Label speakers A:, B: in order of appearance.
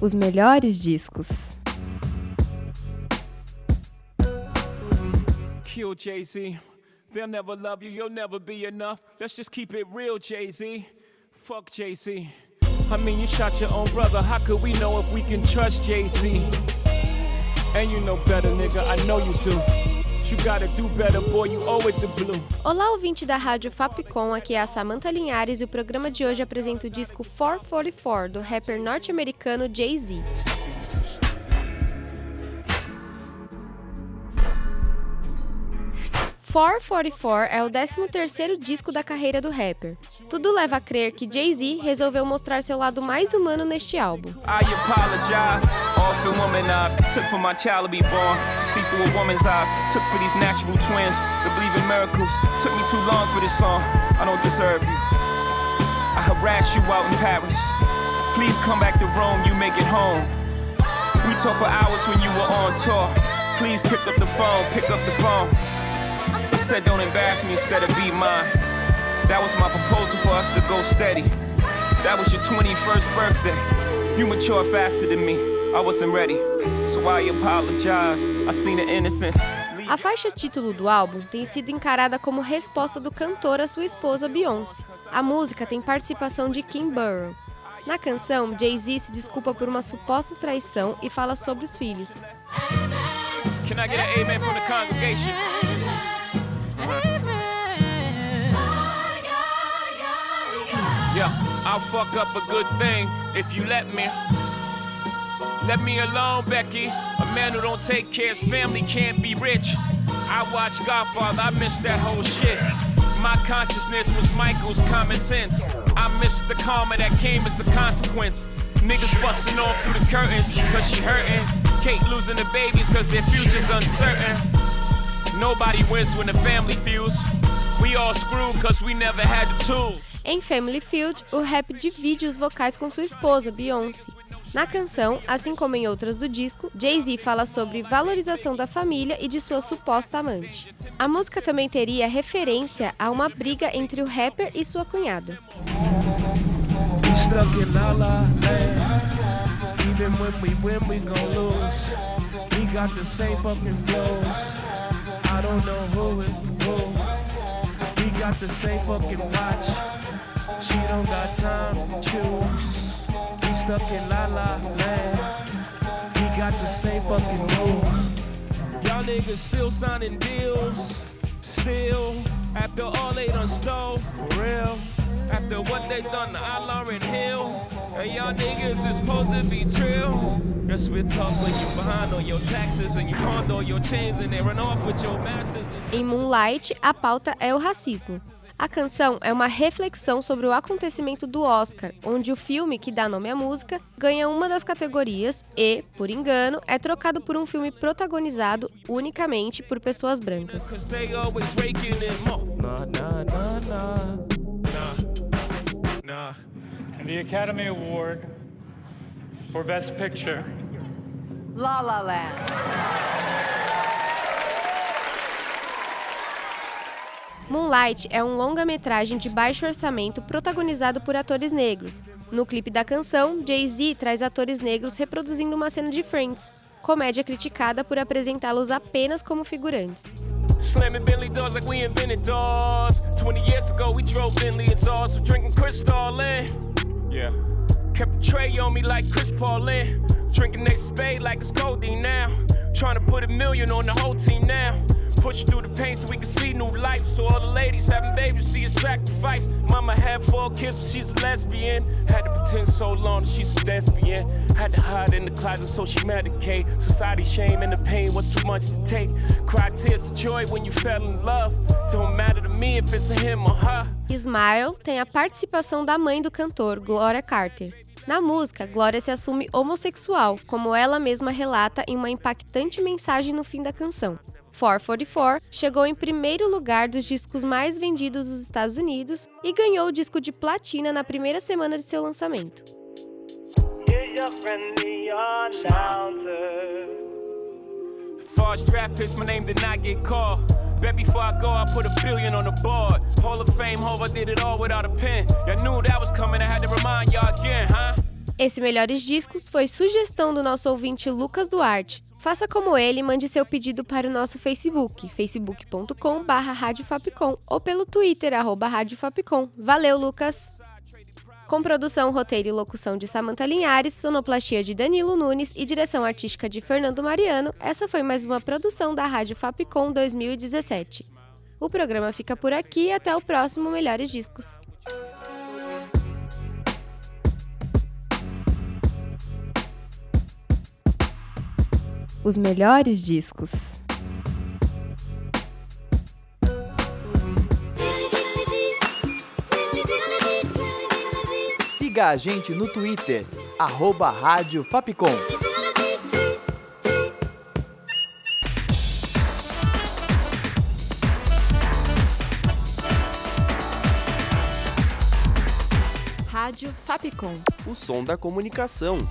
A: Os melhores discos.
B: Kill Jay Z. They'll never love you, you'll never be enough. Let's just keep it real, Jay Z. Fuck Jay Z. I mean, you shot your own brother. How could we know if we can trust Jay Z? And you know better, nigga. I know you do.
A: Olá, ouvinte da Rádio Fapcom, aqui é a Samantha Linhares e o programa de hoje apresenta o disco 444 do rapper norte-americano Jay-Z. "444" é o 13º disco da carreira do rapper. Tudo leva a crer que Jay-Z resolveu mostrar seu lado mais humano neste álbum.
B: We talked for hours when you were on tour. Please pick up the phone, pick up the phone. Said don't embarrass me instead of be mine. That was my proposal for us to go steady. That was your 21st birthday. You faster than me. I wasn't ready. So I apologize. I seen the innocence.
A: A faixa título do álbum tem sido encarada como resposta do cantor à sua esposa Beyoncé. A música tem participação de Kim Burrow. Na canção, Jay-Z se desculpa por uma suposta traição e fala sobre os filhos.
B: Can I get an amen from the congregation? I'll fuck up a good thing if you let me. Let me alone, Becky. A man who don't take care of his family can't be rich. I watched Godfather, I missed that whole shit. My consciousness was Michael's common sense. I missed the karma that came as a consequence. Niggas busting off through the curtains cause she hurting. Kate losing the babies cause their future's uncertain. Nobody wins when the family feuds. We all screwed cause we never had the tools.
A: Em Family Feud, o rap divide os vocais com sua esposa, Beyoncé. Na canção, assim como em outras do disco, Jay-Z fala sobre valorização da família e de sua suposta amante. A música também teria referência a uma briga entre o rapper e sua cunhada.
B: Got the same fucking watch. She don't got time to choose. We stuck in la la land. We got the same fucking moves. Y'all niggas still signing deals. Still, after all they done stole, for real. After what they done to our Lauren Hill. And y'all niggas is supposed to be talk when you behind on your taxes and you pawned all your chains and they run off with your masses.
A: Em Moonlight, a pauta é o racismo. A canção é uma reflexão sobre o acontecimento do Oscar, onde o filme que dá nome à música ganha uma das categorias e, por engano, é trocado por um filme protagonizado unicamente por pessoas brancas.
C: The Academy Award for Best Picture
D: La La Land.
A: Moonlight é um longa-metragem de baixo orçamento protagonizado por atores negros. No clipe da canção, Jay-Z traz atores negros reproduzindo uma cena de Friends, comédia criticada por apresentá-los apenas como figurantes.
B: Slamming Bentley doors like we invented doors. 20 years ago, we drove Bentley. So drinking Cristal in. Yeah. Kept a tray on me like Chris Paul in. Drinking Nate Spade like it's codeine now. Trying to put a million on the whole team now. Push through the pain so we can see new life. So all the ladies having babies see a sacrifice. Mama had four kids, but she's a lesbian. Had to pretend so long that she's a lesbian. Had to hide in the closet so she medicate. Society shame and the pain was too much to take. Cry tears of joy when you fell in love. Don't matter to me if it's him or her.
A: Smile tem a participação da mãe do cantor, Gloria Carter. Na música, Glória se assume homossexual, como ela mesma relata em uma impactante mensagem no fim da canção. 444 chegou em primeiro lugar dos discos mais vendidos dos Estados Unidos e ganhou o disco de platina na primeira semana de seu lançamento.
B: Bet before I go, I put a billion on the board. Hall of Fame, hope I did it all without a pen. Y'all knew that was coming, I had to remind y'all again, huh?
A: Esse Melhores Discos foi sugestão do nosso ouvinte Lucas Duarte. Faça como ele e mande seu pedido para o nosso Facebook, facebook.com barra ou pelo Twitter, arroba Valeu, Lucas! Com produção, roteiro e locução de Samantha Linhares, sonoplastia de Danilo Nunes e direção artística de Fernando Mariano, essa foi mais uma produção da Rádio Fapcom 2017. O programa fica por aqui e até o próximo Melhores Discos.
E: Os melhores discos.
F: Siga a gente no Twitter, arroba Rádio Fapcom.
E: Rádio Fapcom.
G: O som da comunicação.